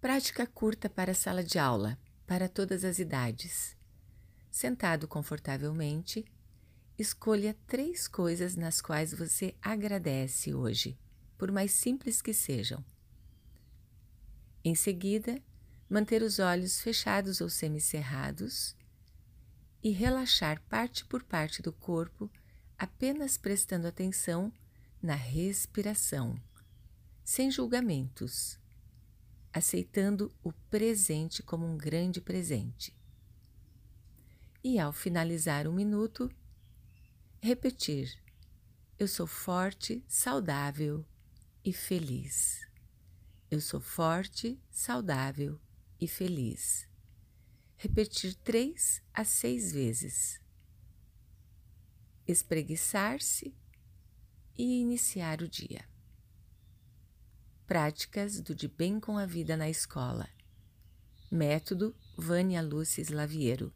Prática curta para a sala de aula, para todas as idades. Sentado confortavelmente, escolha três coisas nas quais você agradece hoje, por mais simples que sejam. Em seguida, manter os olhos fechados ou semicerrados e relaxar parte por parte do corpo, apenas prestando atenção na respiração, sem julgamentos, aceitando o presente como um grande presente. E ao finalizar um minuto, repetir: Eu sou forte, saudável e feliz. Eu sou forte, saudável e feliz. Repetir três a seis vezes. Espreguiçar-se e iniciar o dia. Práticas do De Bem com a Vida na Escola. Método Vânia Lúcia Slaviero.